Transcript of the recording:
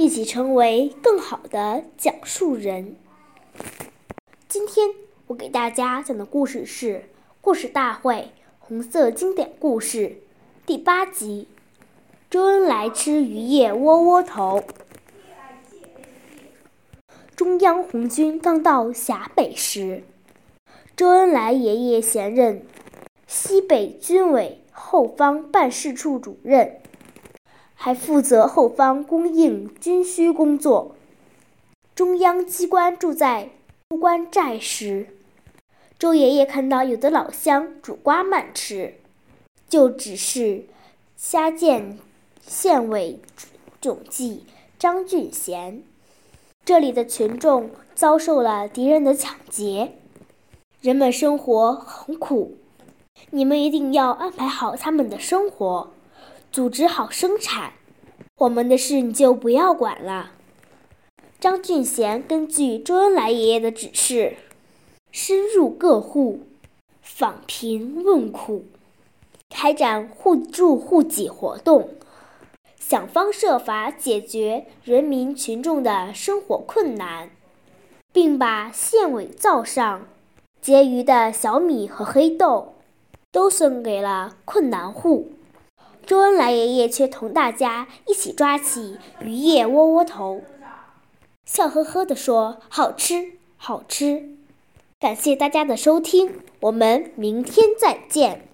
一起成为更好的讲述人。今天我给大家讲的故事是《故事大会红色经典故事》第八集：周恩来吃鱼叶窝窝头。中央红军刚到陕北时，周恩来爷爷衔任西北军委后方办事处主任。还负责后方供应军需工作。中央机关住在出关寨时，周爷爷看到有的老乡煮瓜慢吃，就指示虾建县委总计张俊贤：“这里的群众遭受了敌人的抢劫，人们生活很苦，你们一定要安排好他们的生活。”组织好生产，我们的事你就不要管了。张俊贤根据周恩来爷爷的指示，深入各户，访贫问苦，开展互助互济活动，想方设法解决人民群众的生活困难，并把县委灶上结余的小米和黑豆都送给了困难户。周恩来爷爷却同大家一起抓起鱼叶窝窝头，笑呵呵地说：“好吃，好吃。”感谢大家的收听，我们明天再见。